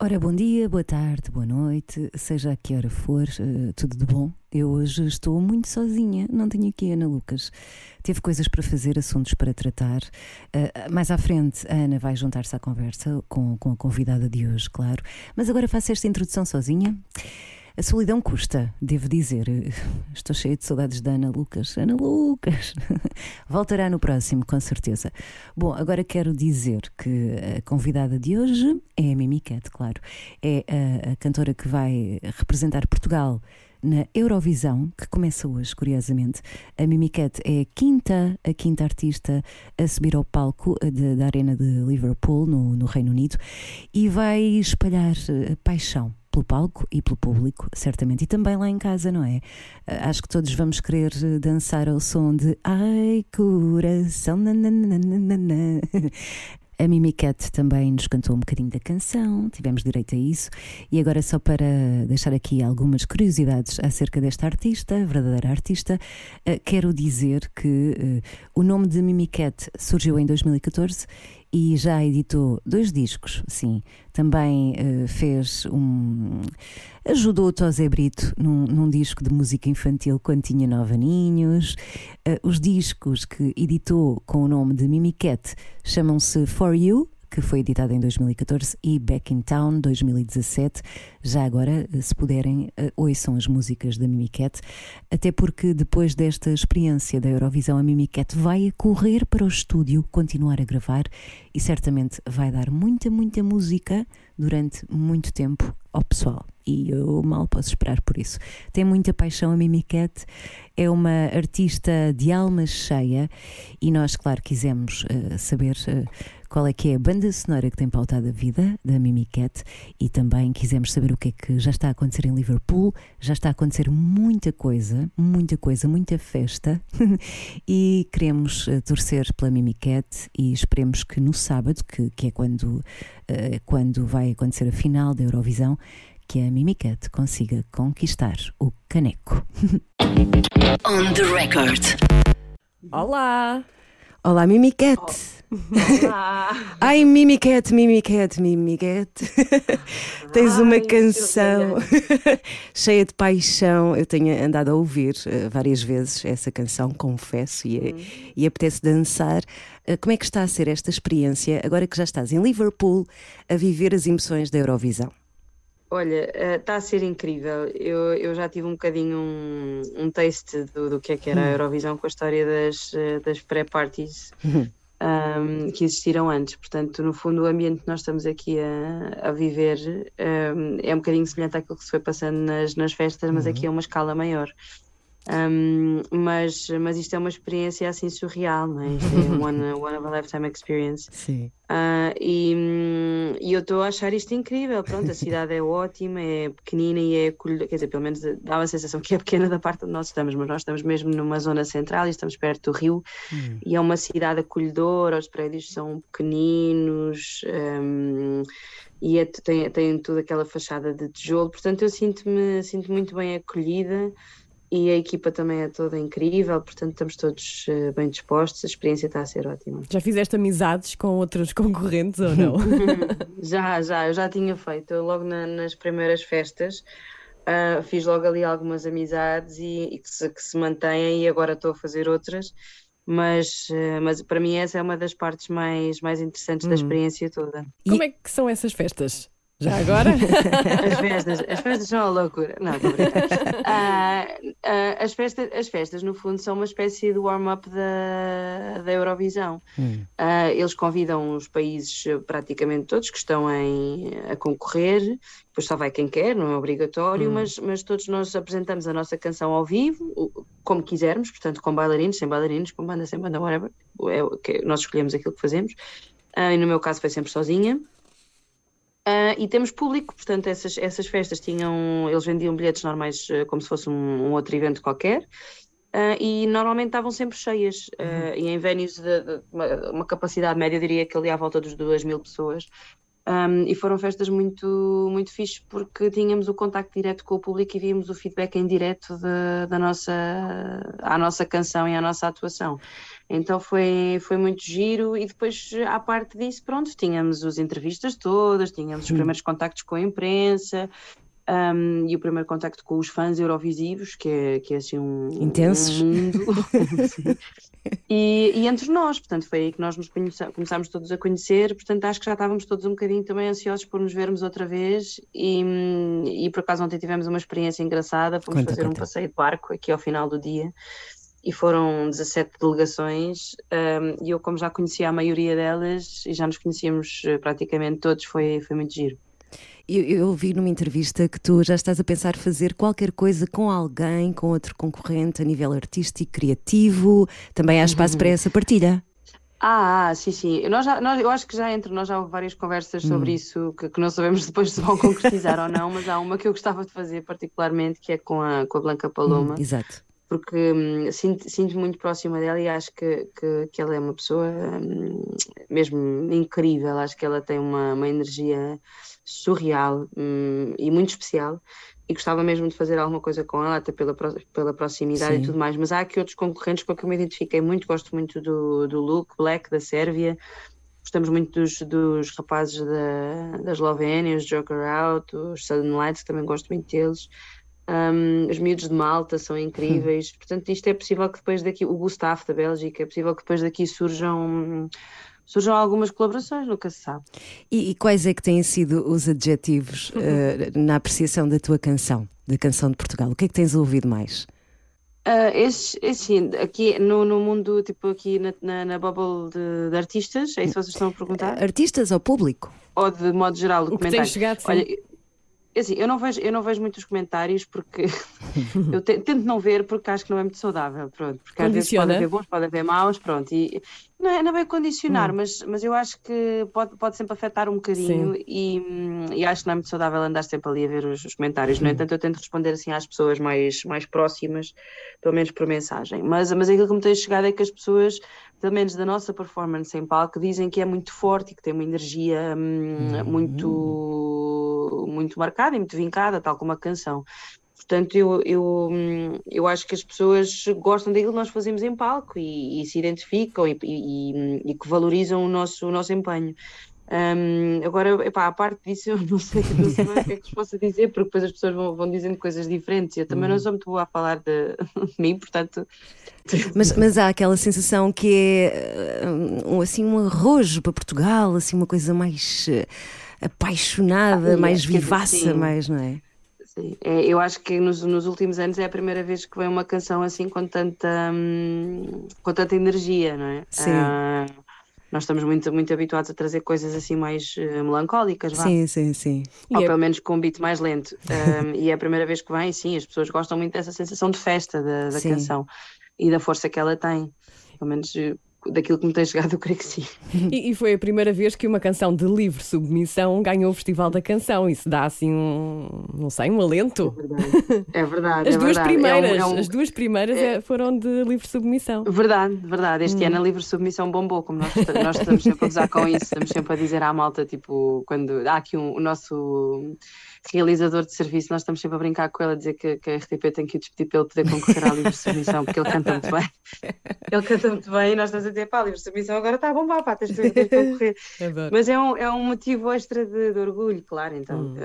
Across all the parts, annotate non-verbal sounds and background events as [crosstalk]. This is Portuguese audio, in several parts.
Ora, bom dia, boa tarde, boa noite, seja a que hora for, eh, tudo de bom. Eu hoje estou muito sozinha, não tenho aqui a Ana Lucas. Teve coisas para fazer, assuntos para tratar. Uh, mais à frente, a Ana vai juntar-se à conversa com, com a convidada de hoje, claro. Mas agora faço esta introdução sozinha. A solidão custa, devo dizer. [laughs] Estou cheia de saudades da Ana Lucas. Ana Lucas! [laughs] Voltará no próximo, com certeza. Bom, agora quero dizer que a convidada de hoje é a Mimi Cat, claro. É a, cantora que vai representar Portugal na Eurovisão, que começa hoje, curiosamente. A Mimi Cat é a quinta, a quinta artista a subir ao palco de, da Arena de Liverpool, no, no Reino Unido, e vai espalhar eh, paixão pelo palco e pelo público, certamente, e também lá em casa, não é? Acho que todos vamos querer dançar ao som de Ai, coração. Nananana. A Mimi Cat também nos cantou um bocadinho da canção, tivemos direito a isso. E agora, só para deixar aqui algumas curiosidades acerca desta artista, verdadeira artista, eh, quero dizer que uh, o nome de Mimi Cat surgiu em 2014 e já editou dois discos, sim. Também uh, fez um. ajudou o Tosé Brito num, num, disco de música infantil quando tinha nove aninhos. Uh, os discos que editou com o nome de Mimi Cat chamam-se For You que foi editada em 2014, e Back in Town 2017. Já agora, se puderem, eh, ouçam as músicas da Mimicat, até porque depois desta experiência da Eurovisão, a Mimicat vai correr para o estúdio, continuar a gravar e certamente vai dar muita, muita música durante muito tempo ao pessoal. E eu mal posso esperar por isso. Tem muita paixão a Mimicat, é uma artista de alma cheia e nós, claro, quisemos uh, saber. Uh, qual é que é a banda sonora que tem pautado a vida da Mimi Cat e também quisemos saber o que é que já está a acontecer em Liverpool. Já está a acontecer muita coisa, muita coisa, muita festa [laughs] e queremos uh, torcer pela Mimi Cat e esperemos que no sábado, que, que é quando, uh, quando vai acontecer a final da Eurovisão, que a Mimi Cat consiga conquistar o caneco. [laughs] On the record. Olá! Olá, Mimi Cat! Oh. Olá. [laughs] Ai, Mimicat, Mimicat, Mimicat. [laughs] Tens uma canção [laughs] cheia de paixão. Eu tenho andado a ouvir uh, várias vezes essa canção, confesso, e, hum. e apetece dançar. Uh, como é que está a ser esta experiência, agora que já estás em Liverpool, a viver as emoções da Eurovisão? Olha, está eh, a ser incrível. Eu, eu já tive um bocadinho um, um taste do, do que é que era a hum. Eurovisão com a história das, das pré-parties. [laughs] Um, que existiram antes. Portanto, no fundo, o ambiente que nós estamos aqui a, a viver um, é um bocadinho semelhante àquilo que se foi passando nas, nas festas, mas uhum. aqui é uma escala maior. Um, mas, mas isto é uma experiência assim surreal, não é? Isto é [laughs] one, one of a lifetime experience. Sim. Uh, e, e eu estou a achar isto incrível. Pronto, a cidade é ótima, é pequenina e é acolhedora. Quer dizer, pelo menos dá uma sensação que é pequena da parte onde nós estamos, mas nós estamos mesmo numa zona central e estamos perto do rio. Hum. E é uma cidade acolhedora, os prédios são pequeninos. Um, e é, tem, tem toda aquela fachada de tijolo, portanto eu sinto-me sinto muito bem acolhida e a equipa também é toda incrível, portanto estamos todos uh, bem dispostos, a experiência está a ser ótima. Já fizeste amizades com outros concorrentes ou não? [laughs] [laughs] já, já, eu já tinha feito, eu logo na, nas primeiras festas uh, fiz logo ali algumas amizades e, e que, se, que, se, mantêm e agora estou a fazer outras, mas, uh, mas para mim essa é uma das partes mais, mais interessantes da hum. experiência toda. Como é que são essas festas? Já agora? [laughs] as, festas, as festas são a loucura. Não, estou uh, uh, as, festas, as festas, no fundo, são uma espécie de warm-up da, da Eurovisão. Hum. Uh, eles convidam os países, praticamente todos, que estão em, a concorrer. Depois só vai quem quer, não é obrigatório, hum. mas, mas todos nós apresentamos a nossa canção ao vivo, como quisermos, portanto, com bailarinos, sem bailarinos, com banda, sem banda, whatever. É, nós escolhemos aquilo que fazemos. e no meu caso foi sempre sozinha. Uh, e temos público, portanto, essas, essas festas tinham, eles vendiam bilhetes normais uh, como se fosse um, um, outro evento qualquer. Uh, e normalmente estavam sempre cheias, uh, e em venues de, de uma, uma, capacidade média, diria que ali à volta dos 2 mil pessoas. Um, e foram festas muito, muito fixes porque tínhamos o contacto direto com o público e víamos o feedback em direto de, da nossa, à nossa canção e à nossa atuação. Então foi, foi muito giro e depois, à parte disso, pronto, tínhamos as entrevistas todas, tínhamos os primeiros contactos com a imprensa, um, e o primeiro contacto com os fãs eurovisivos, que é, que é assim um, Intensos. um mundo. [laughs] [laughs] [laughs] e, e, entre nós, portanto, foi aí que nós nos começámos todos a conhecer, portanto, acho que já estávamos todos um bocadinho também ansiosos por nos vermos outra vez e, e por acaso ontem tivemos uma experiência engraçada, fomos conta, fazer conta. um passeio de barco aqui ao final do dia e foram 17 delegações um, e eu como já conhecia a maioria delas e já nos conhecíamos eh, praticamente todos, foi, foi muito giro. Eu, eu vi numa entrevista que tu já estás a pensar fazer qualquer coisa com alguém, com outro concorrente a nível artístico, criativo. Também há espaço uhum. para essa partilha. Ah, sim, sim. Nós já, nós, eu acho que já entre nós já houve várias conversas sobre hum. isso que, que, não sabemos depois se vão concretizar ou não, mas há uma que eu gostava de fazer particularmente, que é com a, com a Blanca Paloma. Hum, exato. Porque hum, sinto, sinto muito próxima dela e acho que, que, que ela é uma pessoa hum, mesmo incrível. Acho que ela tem uma, uma energia surreal hum, e muito especial e gostava mesmo de fazer alguma coisa com ela, até pela, pela proximidade Sim. e tudo mais. Mas há aqui outros concorrentes com que eu me identifiquei muito. Gosto muito do, do Luke Black, da Sérvia. Gostamos muito dos, dos rapazes da, da Eslovénia, os Joker Out, os Southern Lights, também gosto muito deles. Um, os miúdos de Malta são incríveis. Hum. [laughs] Portanto, isto é possível que depois daqui, o Gustavo da Bélgica, é possível que depois daqui surjam surjam algumas colaborações, nunca se sabe. E, e quais é que têm sido os adjetivos uh, [laughs] na apreciação da tua canção, da canção de Portugal? O que é que tens ouvido mais? Uh, esse, esse, aqui no, no mundo, tipo aqui na, na, na bubble de, de, artistas, é isso que vocês estão a perguntar? Artistas ou público? Ou de modo geral, o, que tem chegado, sim. Olha, é assim, eu não vejo, eu não vejo muitos comentários porque [laughs] eu te, tento não ver porque acho que não é muito saudável, pronto. Porque às vezes pode haver bons, pode haver maus, pronto. E não é, não é condicionar, hum. mas, mas eu acho que pode, pode sempre afetar um bocadinho e, e, acho que não é muito saudável andar sempre ali a ver os, os comentários. Hum. No entanto, eu tento responder assim às pessoas mais, mais próximas, pelo menos por mensagem. Mas, mas aquilo que me tem chegado é que as pessoas pelo menos da nossa performance em palco, dizem que é muito forte e que tem uma energia hum, uhum. muito, muito marcada e muito vincada, tal como a canção. Portanto, eu, eu, hum, eu acho que as pessoas gostam daquilo que nós fazemos em palco e, e se identificam e, e, e, que valorizam o nosso, o nosso empenho. Um, agora, epá, a parte disso, [laughs] eu não sei, não sei o que é que vos posso dizer, porque depois as pessoas vão, vão dizendo coisas diferentes. Eu também não uhum. sou muito boa a falar de, [laughs] de mim, portanto. [laughs] Mas, mas há aquela sensação que é um, assim um arrojo para Portugal, assim uma coisa mais eh, apaixonada, ah, mais vivaça, mais, não é? Sim. É, eu acho que nos, nos, últimos anos é a primeira vez que vem uma canção assim com tanta, hum, com tanta energia, não é? Sim. Ah, nós estamos muito, muito habituados a trazer coisas assim mais uh, melancólicas, vá. Sim, sim, sim. Ou e é pelo é... menos com um beat mais lento. [laughs] Um, e é a primeira vez que vem, sim, as pessoas gostam muito dessa sensação de festa da, da canção e da força que ela tem. Pelo menos eh, daquilo que me tem chegado, eu creio que sim. [laughs] E, e, foi a primeira vez que uma canção de livre submissão ganhou o Festival da Canção. Isso dá assim um, não sei, um alento. É verdade. É verdade as é duas verdade. primeiras, é um, é um... as duas primeiras é... foram de livre submissão. Verdade, verdade. Este hum. ano a livre submissão bombou, como nós, nós estamos sempre a usar com isso, estamos sempre a dizer à malta, tipo, quando há aqui um, o nosso realizador de serviço, nós estamos sempre a brincar com ele a dizer que, que a RTP tem que o despedir para ele poder concorrer à livre submissão, porque ele canta muito bem. [laughs] Ele canta muito bem e nós estamos a dizer, pá, a livre submissão agora está a bombar, pá, tens de concorrer. [laughs] Mas é um, é um motivo extra de, de orgulho, claro, então. Hum.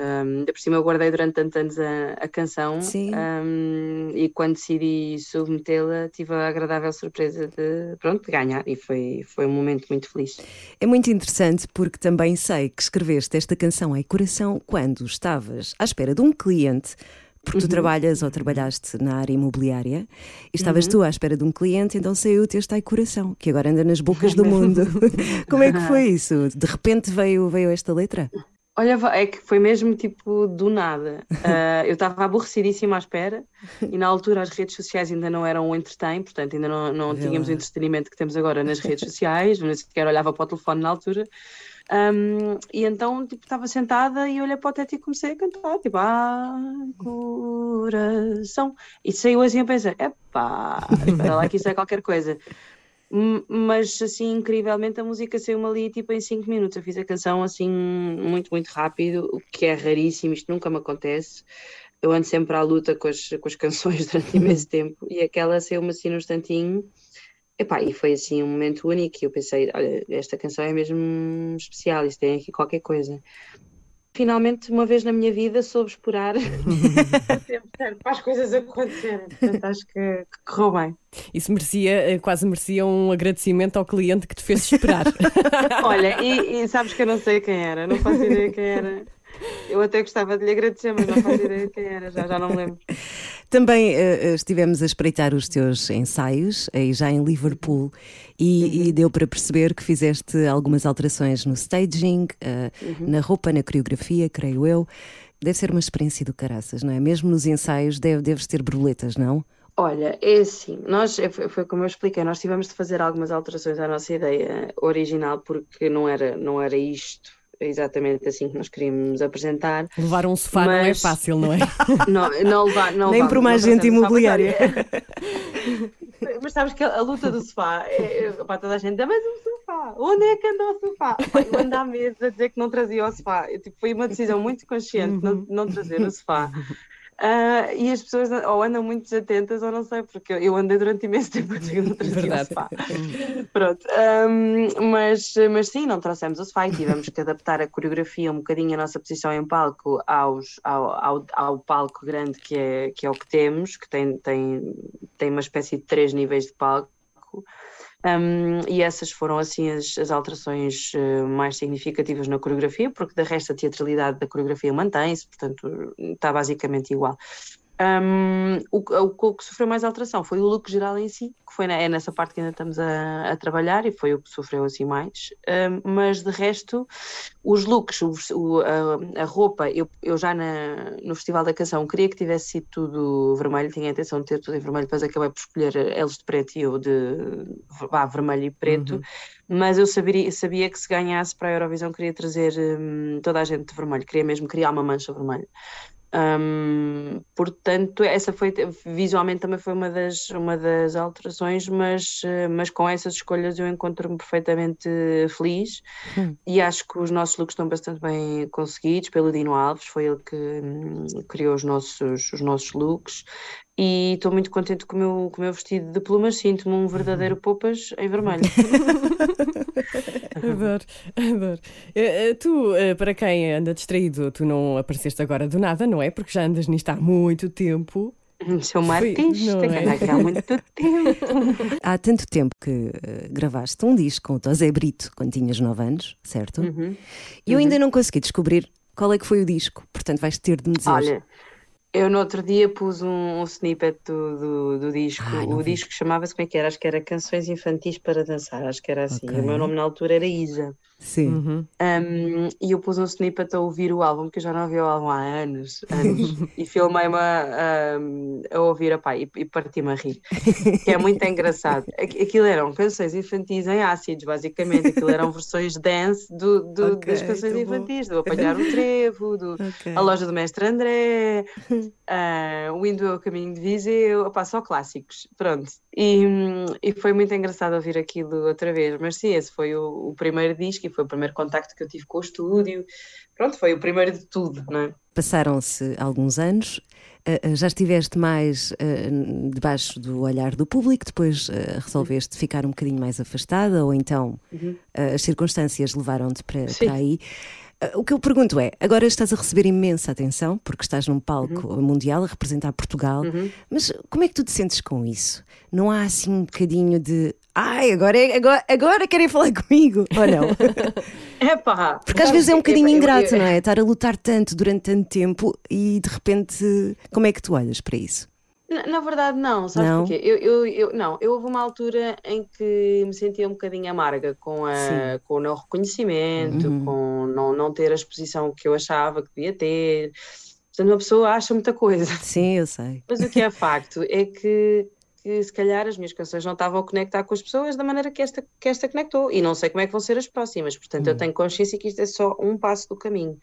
Um, por cima eu guardei durante tantos anos a, a canção um, e quando decidi submetê-la tive a agradável surpresa de, pronto, de ganhar e foi, foi um momento muito feliz. É muito interessante porque também sei que escreveste esta canção em coração quando estava estavas à espera de um cliente porque tu uhum. trabalhas ou trabalhaste na área imobiliária e estavas uhum. tu à espera de um cliente, então saiu-te este ai coração, que agora anda nas bocas do [laughs] mundo. [laughs] Como é que foi [laughs] isso? De repente veio, veio esta letra? Olha, é que foi mesmo tipo do nada. Uh, eu estava aborrecidíssima à espera e na altura as redes sociais ainda não eram um entretém, portanto ainda não, não tínhamos o entretenimento que temos agora nas redes sociais, nem sequer olhava para o telefone na altura. Um, e então, tipo, estava sentada e olhei para o teto e comecei a cantar, tipo, ah, coração. E saiu assim a pensar, epá, [laughs] espera lá que isso é qualquer coisa. Mas, assim, incrivelmente a música saiu-me ali, tipo, em 5 minutos. Eu fiz a canção, assim, muito, muito rápido, o que é raríssimo, isto nunca me acontece. Eu ando sempre à luta com as, com as canções [laughs] durante imenso tempo e aquela saiu-me assim num instantinho Epá, e foi assim um momento único e eu pensei, olha, esta canção é mesmo especial, isto tem aqui qualquer coisa. Finalmente, uma vez na minha vida, soube explorar certo [laughs] para as coisas acontecerem. Portanto, acho que, que correu bem. Isso merecia, eh, quase merecia um agradecimento ao cliente que te fez esperar. [laughs] olha, e, e sabes que eu não sei quem era, não faço ideia quem era. Eu até gostava de lhe agradecer, mas não faço ideia quem era, já, já não me lembro. Também uh, estivemos a espreitar os teus ensaios, aí já em Liverpool, e, uhum. e deu para perceber que fizeste algumas alterações no staging, uh, uhum. na roupa, na coreografia, creio eu. Deve ser uma experiência do caraças, não é? Mesmo nos ensaios deve, deves ter borboletas, não? Olha, é assim, nós, é, foi, foi, como eu expliquei, nós tivemos de fazer algumas alterações à nossa ideia original porque não era, não era isto exatamente assim que nós queríamos apresentar. Levar um sofá mas... não é fácil, não é? [laughs] não, não levar, não Nem para uma agente imobiliária. [laughs] mas sabes que a, luta do sofá, é, é para toda a gente, é mais um sofá, onde é que anda o sofá? eu ando à mesa a dizer que não trazia o sofá. Eu, tipo, foi uma decisão muito consciente não, não trazer o sofá. Uh, e as pessoas ou andam muito desatentas ou não sei, porque eu andei durante imenso tempo a trazia o sofá. Pronto, um, mas, mas sim, não trouxemos o sofá e tivemos que adaptar a coreografia um bocadinho a nossa posição em palco aos, ao, ao, ao, palco grande que é, que é o que temos, que tem, tem, tem uma espécie de três níveis de palco. Um, e essas foram assim as, as alterações uh, mais significativas na coreografia, porque de resto a teatralidade da coreografia mantém-se, portanto está basicamente igual. Um, o, o, o, que sofreu mais alteração foi o look geral em si, que foi na, é nessa parte que ainda estamos a, a, trabalhar e foi o que sofreu assim mais. Um, mas de resto, os looks, o, a, a, roupa, eu, eu já na, no Festival da Canção queria que tivesse sido tudo vermelho, tinha a intenção de ter tudo em vermelho, depois acabei por escolher eles de preto e eu de vá, vermelho e preto. Uhum. Mas eu sabia, sabia que se ganhasse para a Eurovisão queria trazer hum, toda a gente de vermelho, queria mesmo criar uma mancha vermelha. Um, portanto, essa foi visualmente também foi uma das, uma das alterações, mas, mas com essas escolhas eu encontro-me perfeitamente feliz hum. e acho que os nossos looks estão bastante bem conseguidos pelo Dino Alves, foi ele que hum, criou os nossos, os nossos looks e estou muito contente com o meu, com o meu vestido de plumas, sinto-me um verdadeiro poupas em vermelho. [laughs] adoro, adoro. Uh, tu, uh, para quem anda distraído, tu não apareceste agora do nada, não é? Porque já andas nisto há muito tempo. Sou uma artista, que é? há muito [laughs] tempo. Há tanto tempo que uh, gravaste um disco com o Tosé Brito quando tinhas 9 anos, certo? Uhum. E eu uhum. ainda não consegui descobrir qual é que foi o disco, portanto vais ter de me dizer. Olha, eu no outro dia pus um, um snippet do, do, do disco. Ai, o vi. disco chamava-se como é que era? Acho que era Canções Infantis para Dançar, acho que era assim. Okay. O meu nome na altura era Isa. Sim. Uhum. Um, e eu pus um snippet a ouvir o álbum, porque eu já não ouvi o álbum há anos, anos [laughs] e filmei-me a, a, ouvir a e, e parti-me a rir. Que é muito engraçado. [laughs] Aquilo eram canções infantis em ácidos, basicamente. Aquilo eram versões dance do, do okay, das canções infantis, do Apanhar o Trevo, do okay. A Loja do Mestre André, uh, [laughs] O Indo é o Caminho de Viseu, opa, só clássicos. Pronto. E, e foi muito engraçado ouvir aquilo outra vez. Mas sim, esse foi o, o primeiro disco foi o primeiro contacto que eu tive com o estúdio. Pronto, foi o primeiro de tudo, não é? Passaram-se alguns anos, uh, já estiveste mais uh, debaixo do olhar do público, depois resolveste ficar um bocadinho mais afastada, ou então uhum. as circunstâncias levaram-te para, para aí. O que eu pergunto é: agora estás a receber imensa atenção, porque estás num palco uhum. mundial a representar Portugal, uhum. mas como é que tu te sentes com isso? Não há assim um bocadinho de ai, agora, é, agora, agora querem falar [laughs] comigo, ou não? [laughs] É pá. Porque às vezes é um bocadinho ingrato, não é? Estar a lutar tanto durante tanto tempo e de repente, como é que tu olhas para isso? Na, na verdade, não, sabes não? porquê? Eu, eu, eu, não, eu houve uma altura em que me sentia um bocadinho amarga com, a, com o não reconhecimento, uhum. com não, não ter a exposição que eu achava que devia ter. Portanto, uma pessoa acha muita coisa. Sim, eu sei. Mas o que é [laughs] facto é que que se calhar as minhas canções não estavam a conectar com as pessoas da maneira que esta, que esta conectou. E não sei como é que vão ser as próximas. Portanto, eu tenho consciência que isto é só um passo do caminho.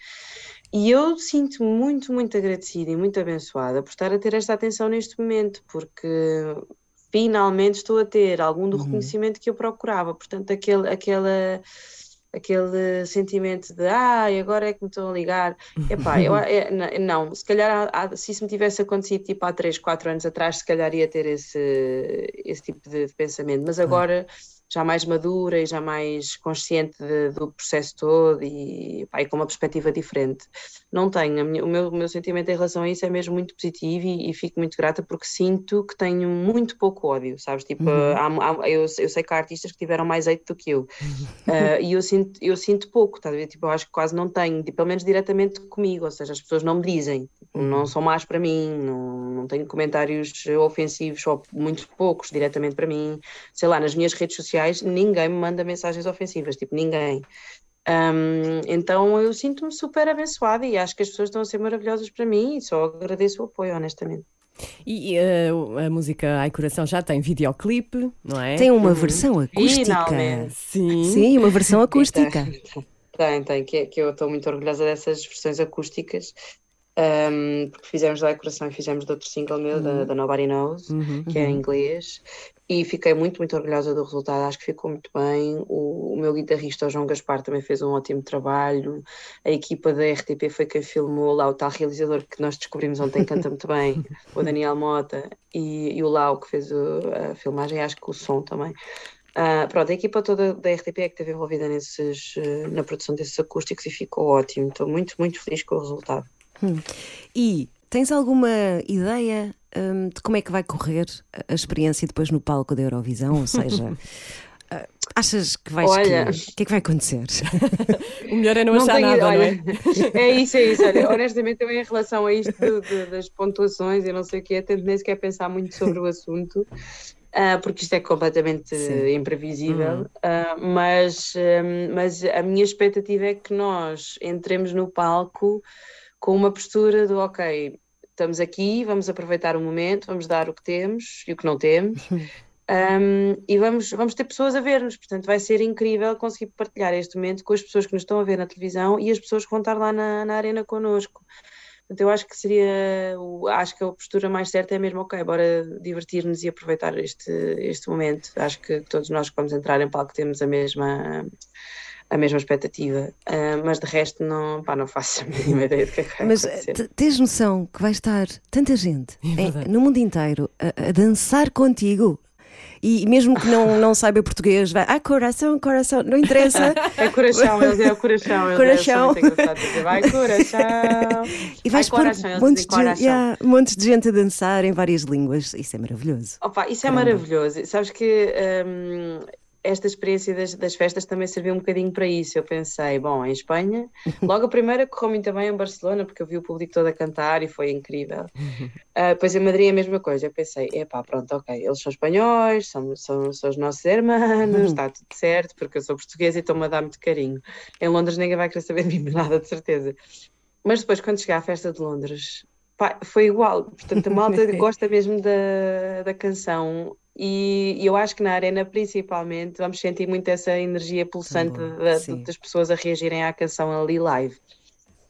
E eu sinto-me muito, muito agradecida e muito abençoada por estar a ter esta atenção neste momento, porque finalmente estou a ter algum do reconhecimento que eu procurava. Portanto, aquele, aquela aquele sentimento de ah, agora é que me estão a ligar. Epá, eu, [laughs] é, não, se calhar há, se isso me tivesse acontecido tipo há 3, 4 anos atrás, se calhar ia ter esse, esse tipo de, de pensamento, mas agora já mais madura e já mais consciente de, do processo todo e, pá, e, com uma perspectiva diferente. Não tenho, minha, o, meu, o meu sentimento em relação a isso é mesmo muito positivo e, e fico muito grata porque sinto que tenho muito pouco ódio, sabes? Tipo, uhum. há, há, eu, eu, sei que há artistas que tiveram mais eito do que eu uh, [laughs] e eu sinto, eu sinto pouco, tá? tipo, eu acho que quase não tenho, tipo, pelo menos diretamente comigo, ou seja, as pessoas não me dizem. Não são más para mim, não, não tenho comentários ofensivos ou muito poucos diretamente para mim, sei lá, nas minhas redes sociais ninguém me manda mensagens ofensivas, tipo, ninguém. Um, então eu sinto-me super abençoada e acho que as pessoas estão a ser maravilhosas para mim e só agradeço o apoio, honestamente. E uh, a música Ai Coração já tem videoclipe, não é? Tem uma uhum. versão acústica. Finalmente. Sim. Sim, uma versão acústica. Tem, tem, que, que eu estou muito orgulhosa dessas versões acústicas. Um, porque fizemos da Coração e fizemos de outro single meu, uhum. da, da Nobody Knows, uhum. que é em inglês, e fiquei muito, muito orgulhosa do resultado, acho que ficou muito bem. O, o, meu guitarrista, o João Gaspar, também fez um ótimo trabalho. A equipa da RTP foi quem filmou lá o tal realizador que nós descobrimos ontem, canta muito bem, [laughs] o Daniel Mota, e, e o Lau que fez o, a filmagem, acho que o som também. Uh, pronto, a equipa toda da RTP é que esteve envolvida nesses, uh, na produção desses acústicos e ficou ótimo. Estou muito, muito feliz com o resultado. Hum. E tens alguma ideia um, de como é que vai correr a experiência depois no palco da Eurovisão? Ou seja, uh, [laughs] achas que vais. Olha, o que, que é que vai acontecer? [laughs] o melhor é não, não achar tenho, nada, olha, não é? [laughs] É isso, é isso. Olha, honestamente, eu em relação a isto de, de, das pontuações e não sei o que, tento nem sequer pensar muito sobre o assunto. Uh, porque isto é completamente Sim. imprevisível, uh, mas, um, mas a minha expectativa é que nós entremos no palco com uma postura do ok, estamos aqui, vamos aproveitar o momento, vamos dar o que temos e o que não temos. Um, e vamos, vamos ter pessoas a ver-nos, portanto vai ser incrível conseguir partilhar este momento com as pessoas que nos estão a ver na televisão e as pessoas que vão estar lá na, na arena connosco. Portanto, eu acho que seria, acho que a postura mais certa é mesmo, ok, bora divertir-nos e aproveitar este, este momento. Acho que todos nós que vamos entrar em palco temos a mesma a mesma expectativa, uh, mas de resto não, pá, não faço a mínima [laughs] ideia do que é que vai Mas acontecer. tens noção que vai estar tanta gente é no mundo inteiro a, a, dançar contigo? E mesmo que não, não saiba português, vai, ah, coração, coração, não interessa. [laughs] É coração, eles é o coração. Coração. É vai, coração. [laughs] E vais pôr montes de, gente, yeah, montes de gente a dançar em várias línguas. Isso é maravilhoso. Opa, isso é Caramba. é maravilhoso. Sabes que um, esta experiência das, das, festas também serviu um bocadinho para isso. Eu pensei, bom, em Espanha, [laughs] logo a primeira correu muito bem em Barcelona, porque eu vi o público todo a cantar e foi incrível. [laughs] Uh, depois em Madrid a mesma coisa. Eu pensei, epá, pronto, ok, eles são espanhóis, são, são, são os nossos irmãos, está tudo certo, porque eu sou portuguesa e estou-me a dar muito carinho. Em Londres ninguém vai querer saber de mim, [laughs] nada, de certeza. Mas depois, quando cheguei à festa de Londres, pá, foi igual. Portanto, a malta gosta mesmo da, da canção e eu acho que na arena, principalmente, vamos sentir muito essa energia pulsante da, das pessoas a reagirem à canção ali live.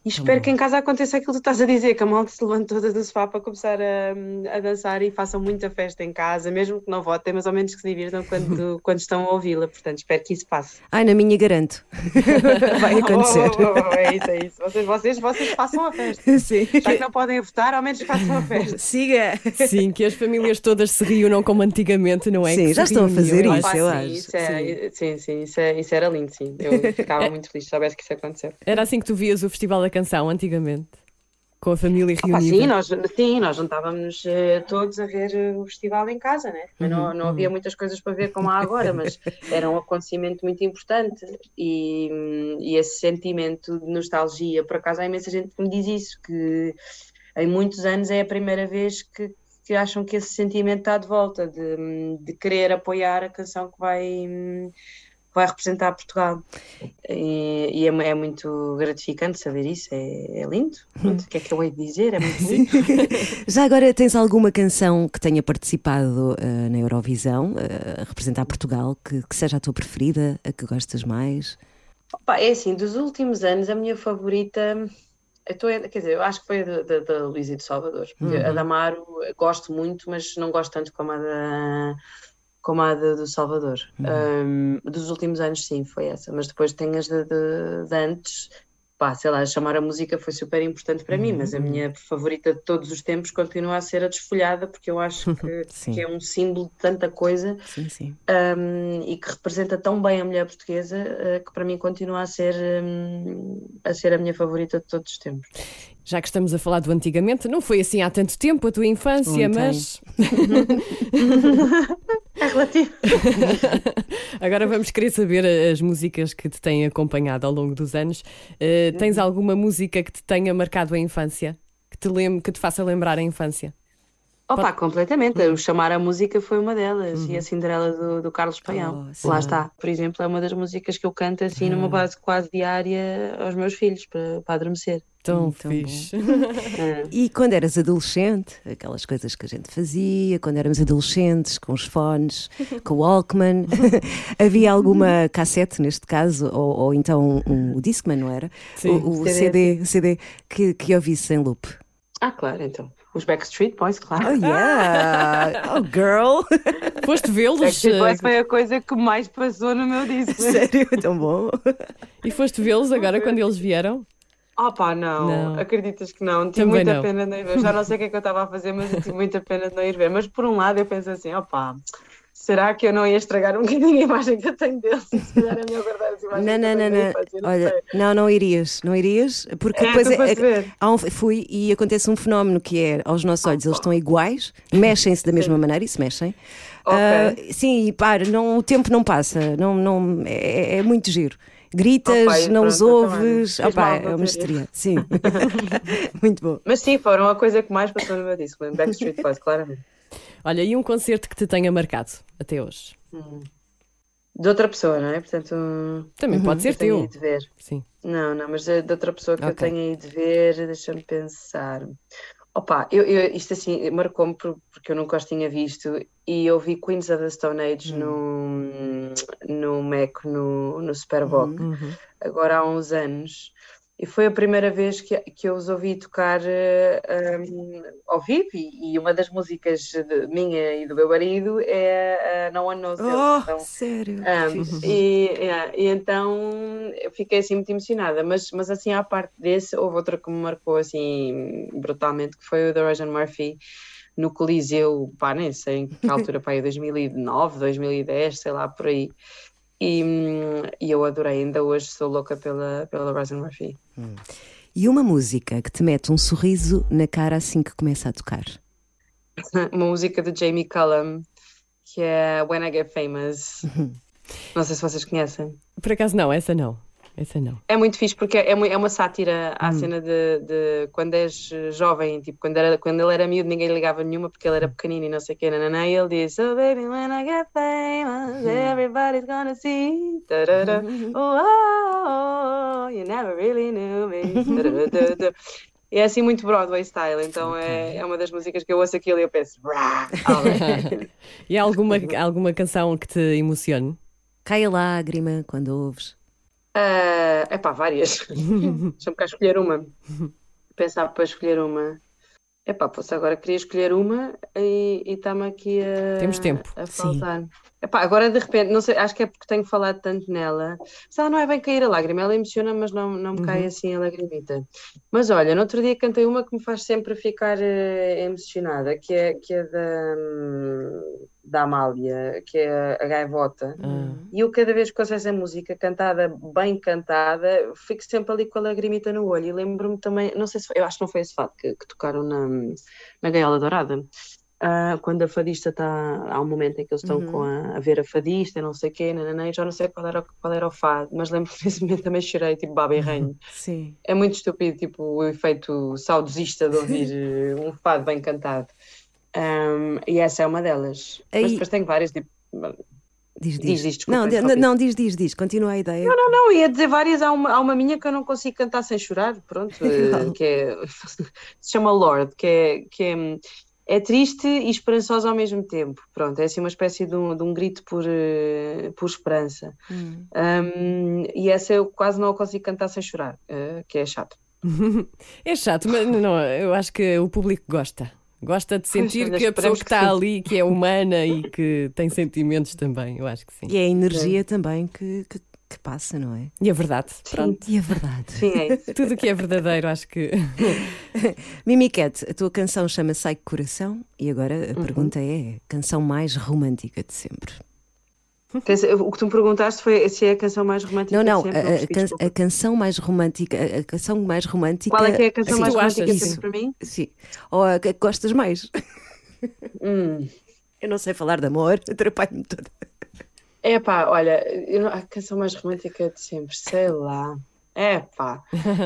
E espero que em casa aconteça aquilo que tu estás a dizer, que a malta se levante toda do sofá para começar a, a dançar e façam muita festa em casa, mesmo que não votem, mas ao menos que se divirtam quando, [laughs] quando estão a ouvi-la. Portanto, espero que isso passe. Ai, na minha garanto. [laughs] Vai acontecer. Oh, oh, oh, é isso, é isso. Vocês, vocês, vocês façam a festa. [laughs] Sim. Já que não podem votar, ao menos façam a festa. Siga. Sim, que as famílias todas se reúnam como antigamente, não é? Sim, já estão a fazer isso, eu acho. Isso é, sim. sim, sim, isso, é, isso era lindo, sim. Eu ficava muito feliz se soubesse que isso aconteceu. Era assim que tu vias o Festival da Canção antigamente? Com a família reunida. Ah, sim, nós, sim, nós juntávamos uh, todos a ver eh, o festival em casa, né? Uhum, não, não havia uhum. muitas coisas para ver como há agora, mas [laughs] era um acontecimento muito importante e, e esse sentimento de nostalgia, por acaso há imensa gente que me diz isso, que em muitos anos é a primeira vez que, que acham que esse sentimento está de volta, de, de querer apoiar a canção que vai vai representar Portugal. E, e é, é, muito gratificante saber isso, é, é lindo. Pronto, o que é que eu hei de dizer? É muito lindo. [laughs] Já agora tens alguma canção que tenha participado uh, na Eurovisão, uh, a representar Portugal, que, que, seja a tua preferida, a que gostas mais? Opa, é assim, dos últimos anos, a minha favorita. Eu tô, quer dizer, eu acho que foi a da Luísa de Salvador. Uhum. A da Amaro gosto muito, mas não gosto tanto como a da como a de, do Salvador. Uhum. Um, dos últimos anos, sim, foi essa. Mas depois tem as de, de, de, antes. Pá, sei lá, chamar a música foi super importante para uhum. mim, mas a minha favorita de todos os tempos continua a ser a Desfolhada, porque eu acho que, [laughs] que é um símbolo de tanta coisa sim, sim. Um, e que representa tão bem a mulher portuguesa uh, que para mim continua a ser, um, a ser a minha favorita de todos os tempos. Já que estamos a falar do antigamente, não foi assim há tanto tempo a tua infância, Ontem. mas. [laughs] [laughs] é relativo. [laughs] Agora vamos querer saber as músicas que te têm acompanhado ao longo dos anos. Uh, tens uhum. alguma música que te tenha marcado a infância? Que te, lem que te faça lembrar a infância? Opa, Pode... completamente. O Chamar a Música foi uma delas. Uhum. E a uhum. Cinderela do, do Carlos Paião. Oh, Lá está. Por exemplo, é uma das músicas que eu canto assim uhum. numa base quase diária aos meus filhos para, para adormecer. Tão hum, fixe. [laughs] e quando eras adolescente, aquelas coisas que a gente fazia, quando éramos adolescentes, com os fones, [laughs] com o Walkman, [laughs] havia alguma cassete, neste caso, ou, ou então um, o Discman, não era? Sim. O, o CD, CD que, que ouvisse em loop. Ah, claro, então. Os Backstreet Boys, claro. Oh, yeah! Oh, girl! Foste vê-los? Backstreet Boys foi a coisa que mais passou no meu disco. Sério? Tão bom. E foste vê-los agora quando eles vieram? Oh pá, não. não. Acreditas que não? Tive Também muita não. pena de não ir ver. Já não sei o que é que eu estava a fazer, mas eu tive muita pena de não ir ver. Mas por um lado eu penso assim, oh pá, será que eu não ia estragar um [laughs] bocadinho a imagem que eu tenho deles? Se calhar é melhor guardar as imagens. Não, não, não, não. não. Olha, não, não irias, não irias, porque é, depois é, é, um, fui e acontece um fenómeno que é, aos nossos olhos, eles estão iguais, mexem-se da mesma sim. maneira e se mexem. Okay. Uh, sim, e para, não, o tempo não passa, não, não, é, é muito giro gritas, Opa, não os ouves. Opa, é uma histeria. [laughs] Sim. [laughs] Muito bom. Mas sim, foram a coisa que mais passou no meu disco, Backstreet Boys, claramente. Olha, e um concerto que te tenha marcado até hoje? Hum. De outra pessoa, não é? Portanto, também uhum. pode ser teu. De ver. Sim. Não, não, mas de outra pessoa que okay. eu tenha ido ver, deixa-me pensar. Opa, eu, eu, isto assim marcou-me porque eu nunca os tinha visto e eu vi Queens of the Stone Age hum. no, no Mac, no, no Superboc, uhum. agora há uns anos. E foi a primeira vez que, que eu os ouvi tocar uh, um, ao vivo, e, e, uma das músicas de, minha e do meu marido é uh, No One Knows Oh, então, sério? Um, e, yeah, e, então eu fiquei assim muito emocionada, mas, mas assim, à parte desse, houve outra que me marcou assim brutalmente, que foi o da Roger Murphy no Coliseu, pá, nem sei em que altura, pá, 2009, 2010, sei lá, por aí. E, e, eu adorei, ainda hoje sou louca pela, pela Rosin Murphy. Hum. E uma música que te mete um sorriso na cara assim que começa a tocar? [laughs] uma música do Jamie Cullum, que é When I Get Famous. Uhum. Não sei se vocês conhecem. Por acaso não, essa não. Essa não. É muito fixe porque é, é uma sátira à hum. cena de, de, quando és jovem, tipo, quando, era, quando ele era miúdo ninguém ligava nenhuma porque ele era hum. pequenino e não sei o que, nananã, e ele diz So baby, when I get famous, hum. everybody's gonna see da. Oh, oh, oh, you never really knew me E é assim muito Broadway style, então é, é uma das músicas que eu ouço aquilo e eu penso [laughs] E há alguma, alguma canção que te emocione? Cai a lágrima quando ouves uh, pá, várias. [laughs] Deixa-me cá escolher uma. Pensar para escolher uma. É pá, fosse agora queria escolher uma e está-me aqui a. Temos tempo. A faltar. Sim. Epá, agora de repente, não sei, acho que é porque tenho falado tanto nela. Se ela não é bem cair a lágrima, ela emociona, mas não, não me uhum. cai assim a lagrimita. Mas olha, no outro dia cantei uma que me faz sempre ficar uh, emocionada, que é, que é da, da Amália, que é a Gaivota. Uhum. E eu, cada vez que ouço essa música cantada, bem cantada, fico sempre ali com a lagrimita no olho. E lembro-me também, não sei se eu acho que não foi esse fato que, que tocaram na, na Gaiola Dourada. Uh, quando a fadista está. Há um momento em que eles estão uhum. com a, a, ver a fadista, não sei o quê, nananã, já não sei qual era, qual era o fado, mas lembro que nesse momento também chorei, tipo baba e ranho. Sim. É muito estúpido, tipo, o efeito saudosista de ouvir [laughs] eh, um fado bem cantado. Um, e essa é uma delas. Aí... Mas depois tenho várias, tipo. Diz, Diz, diz. diz, desculpa, não, interrompi. não, diz, diz, diz. Continua a ideia. Não, não, não, ia dizer várias. Há uma, há uma minha que eu não consigo cantar sem chorar, pronto, [laughs] eh, que é, [laughs] se chama Lord, que é, que é, é triste e esperançosa ao mesmo tempo. Pronto, é assim uma espécie de um, de um grito por, eh, por esperança. Hum. Um, e essa eu quase não a consigo cantar sem chorar, eh, que é chato. [laughs] É chato, mas não, eu acho que o público gosta. Gosta de sentir que a pessoa que que está sim. ali, que é humana e que tem sentimentos também, eu acho que sim. E é a energia também que, que, que passa, não é? E a verdade, pronto. E a verdade. Sim, é isso. [laughs] Tudo o que é verdadeiro, acho que. [laughs] Mimiquete, a tua canção chama-se Ai que Coração e agora a Uhum. pergunta é: canção mais romântica de sempre? O que tu me perguntaste foi se é a canção mais romântica Não, não, sempre. a- a a canção mais romântica, a, canção mais romântica. Qual é que é a canção Assim, mais romântica sempre para mim? Sim. Ou a que gostas mais? Hum. [laughs] Eu não sei falar de amor, atrapalho-me toda. É pá, olha, não- a canção mais romântica de sempre, sei lá. É pá,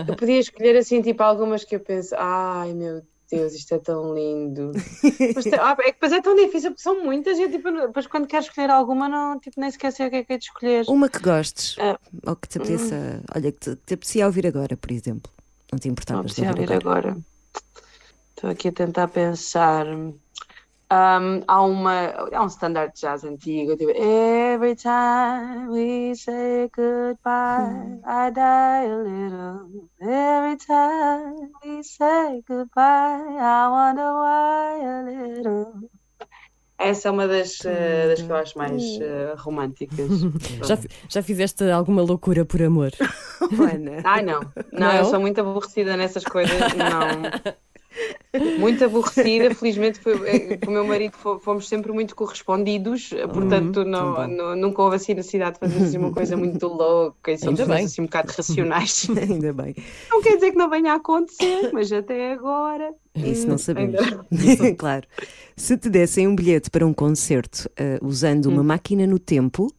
eu podia escolher assim, tipo, algumas que eu penso, ai meu Deus, isto é tão lindo. Mas ah, é que depois é tão difícil porque são muitas e eu, tipo, não- depois quando quero escolher alguma, não, tipo, nem sequer sei o que é que é de escolher. Uma que gostes, Ah. ou que te apeteça, olha, que te, te apetecia ouvir agora, por exemplo. Não te Não importavas de precisa ouvir agora. Estou aqui a tentar pensar. Um, há, uma, há um standard de jazz antigo, tipo Every time we say goodbye, I die a little. Every time we say goodbye, I wonder why a little. Essa é uma das, eh, das que eu acho mais eh, românticas. [laughs] Já, já fizeste alguma loucura por amor? Ai, [laughs] não. Não, eu Não? sou muito aborrecida nessas coisas. Não. [laughs] Muito aborrecida. Felizmente, foi, eh, com o meu marido fo- fomos sempre muito correspondidos. eh, Portanto, não, não- nunca houve assim necessidade de fazer assim uma coisa muito louca. E somos assim um bocado racionais. [laughs] Ainda bem. Não quer dizer que não venha a acontecer, mas até agora. Isso não hum, sabemos. [laughs] claro. Se te dessem um bilhete para um concerto eh, usando uma máquina no tempo,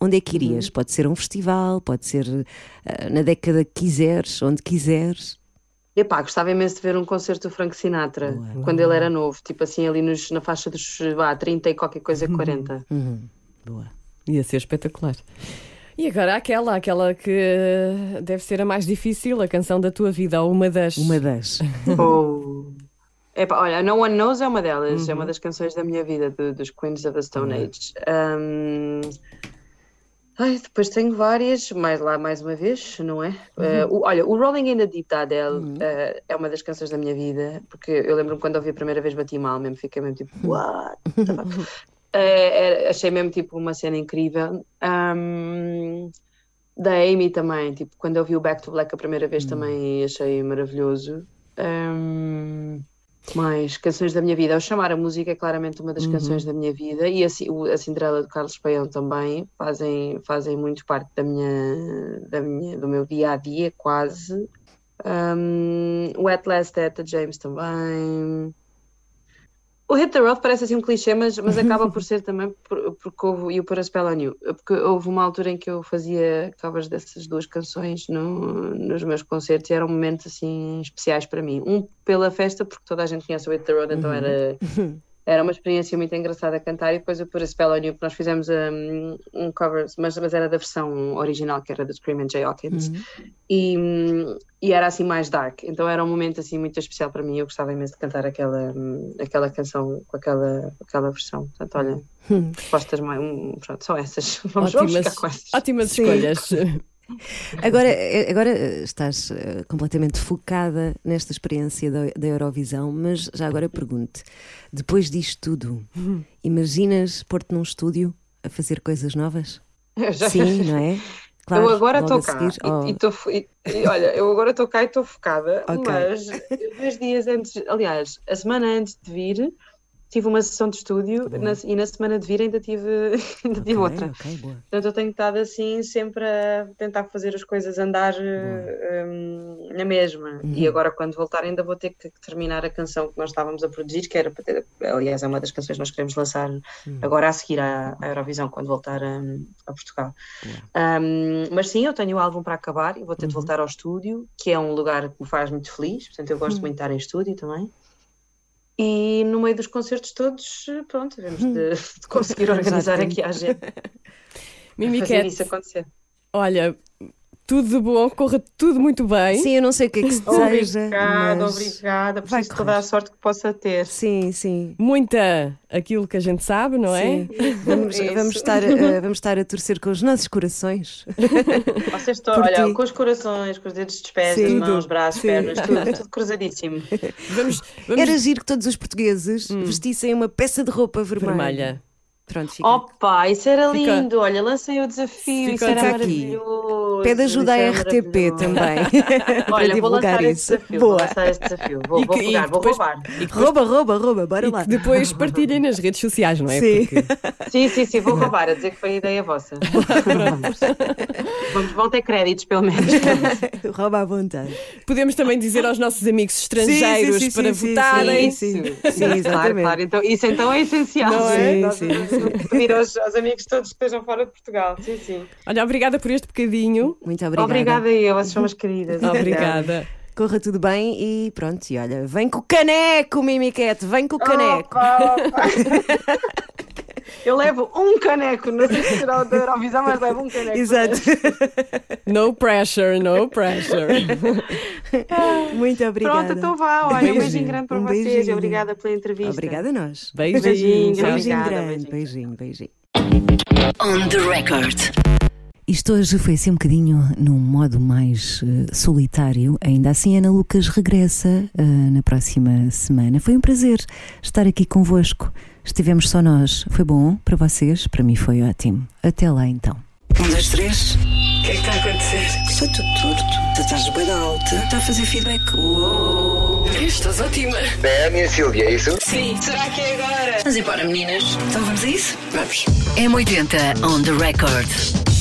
onde é que irias? Pode ser um festival, pode ser eh, na década que quiseres, onde quiseres. Epá, gostava imenso de ver um concerto do Frank Sinatra, Boa. quando ele era novo, tipo assim, ali nos, na faixa dos vá, 30 e qualquer coisa, 40. Uhum. Boa. Ia ser espetacular. E agora aquela, aquela que deve ser a mais difícil, a canção da tua vida, ou uma das. Uma das. [laughs] Ou. Epá, olha, No One Knows é uma delas, é uma das canções da minha vida, do- dos Queens of the Stone Age. Um, Ai, depois tenho várias, mais lá mais uma vez, não é? Eh, o- olha, o Rolling in the Deep da Adele eh, é uma das canções da minha vida, porque eu lembro-me quando ouvi a primeira vez bati mal mesmo, fiquei mesmo tipo, what? [laughs] the fuck?" Eh, era- achei mesmo tipo uma cena incrível. Um, da Amy também, tipo, quando eu vi o Back to Black a primeira vez também achei maravilhoso. Um, mais canções da minha vida. Ao chamar a música é claramente uma das canções da minha vida e a, o- a Cinderela do Carlos Paião também fazem, fazem muito parte da minha, da minha, do meu dia a dia, quase. Um, o At Last At James também. O Hit the Road parece assim um clichê, mas, mas acaba por [laughs] ser também por- porque houve, e o Put a Spell on You, porque houve uma altura em que eu fazia covers dessas duas canções no- nos meus concertos e eram momentos assim especiais para mim. Um pela festa, porque toda a gente conhece o Hit the Road, então era, [laughs] era uma experiência muito engraçada cantar, e depois o Put a Spell on You, nós fizemos um, um cover, mas, mas era da versão original, que era do Screaming Jay Hawkins, e, hum, e era assim mais dark, então era um momento assim muito especial para mim, eu gostava imenso de cantar aquela, hum, aquela canção com aquela, aquela versão, portanto olha, respostas mais, hum, pronto, são essas, vamos, [laughs] vamos Ótimas, ficar com essas. ótimas Sim. Agora, eh, agora eh, estás eh, completamente focada nesta experiência da, da Eurovisão, mas já agora pergunto: depois disto tudo, [laughs] imaginas pôr-te num estúdio a fazer coisas novas? Já- Sim, não é? [laughs] eu agora estou cá e- oh, e estou fo- e- e olha, eu agora estou cá e estou focada, [laughs] Ok. mas dois dias antes, aliás, a semana antes de vir, tive uma sessão de estúdio na- e na semana de vir ainda tive, [laughs] ainda tive ok, outra. ok, boa. Portanto, eu tenho estado assim sempre a tentar fazer as coisas andar eh, hum, na mesma. Uhum. E agora, quando voltar, ainda vou ter que terminar a canção que nós estávamos a produzir, que era, para ter- aliás, é uma das canções que nós queremos lançar Uhum. agora a seguir à, à Eurovisão, quando voltar a, a Portugal. Um, mas sim, eu tenho o álbum para acabar e vou Uhum. ter de voltar ao estúdio, que é um lugar que me faz muito feliz. Portanto, eu gosto muito de estar em estúdio também. E no meio dos concertos todos, pronto, devemos de, de conseguir [laughs] organizar aqui a agenda. Fazer Mimiquete, isso acontecer. olha, tudo de bom, corra tudo muito bem. Sim, eu não sei o que é que se [laughs] deseja. Obrigada, mas... obrigada. Preciso de toda a sorte que possa ter. Sim, sim. Muita aquilo que a gente sabe, não é? Sim. Vamos, Isso. vamos, estar, a- vamos estar a torcer com os nossos corações. [laughs] Vocês estão, Por olha, ti. com os corações, com os dedos dos pés, Sim. das mãos, braços, Sim. pernas, tudo, tudo cruzadíssimo. Vamos, vamos Era giro que todos os portugueses vestissem uma peça de roupa vermelha. vermelha. Pronto, fica. Opa, isso era Fica- lindo. Olha, lancei o desafio, isso Fica era aqui. maravilhoso. Pede ajuda isso à RTP também. [laughs] [laughs] para Olha, vou divulgar lançar esse isso. desafio. Vou lançar esse desafio. Vou, E vou que- e pegar, vou roubar. E depois, Rouba, rouba, rouba, bora e lá. depois [laughs] partilhem nas redes sociais, não é? Sim. Porque Sim, sim, sim, vou roubar, a dizer que foi a ideia vossa. Vamos. Vamos, vão ter créditos, pelo menos. rouba à vontade. podemos também dizer aos nossos amigos estrangeiros sim, sim, para sim, sim, votarem. sim. Isso. Sim, Claro, exatamente. claro. Então, isso então é essencial. Não é? Nós- Sim, [laughs] Pedir aos, aos amigos todos que estejam fora de Portugal. Sim, sim. Olha, obrigada por este bocadinho. Muito obrigada. Obrigada eu, vocês são umas queridas. [laughs] Obrigada. Corra tudo bem e pronto. E olha, vem com o caneco, Mimiquete, vem com o caneco. Opa, opa. [laughs] Eu levo um caneco, não sei se será o da Eurovisão, mas levo um caneco. Exato. No pressure, no pressure. [laughs] Muito obrigada. Pronto, então vá. Olha, um Beijinho. beijinho grande para Um vocês beijinho. e obrigada pela entrevista. Obrigada a nós. Beijinho. Beijinho. Beijinho Obrigada, grande. beijinho. Beijinho, beijinho. On the record. Isto hoje foi assim um bocadinho num modo mais eh, solitário. Ainda assim, Ana Lucas regressa eh, na próxima semana. Foi um prazer estar aqui convosco. Estivemos só nós. Foi bom para vocês? Para mim foi ótimo. Até lá então. Um, dois, três. O que é que está a acontecer? Está tudo torto. Tu estás bem alta. Está a fazer feedback. Uou. Estás ótima. É a minha Silvia, é isso? Sim. Será que é agora? Vamos embora, meninas. Então vamos a isso? Vamos. M80 on the record.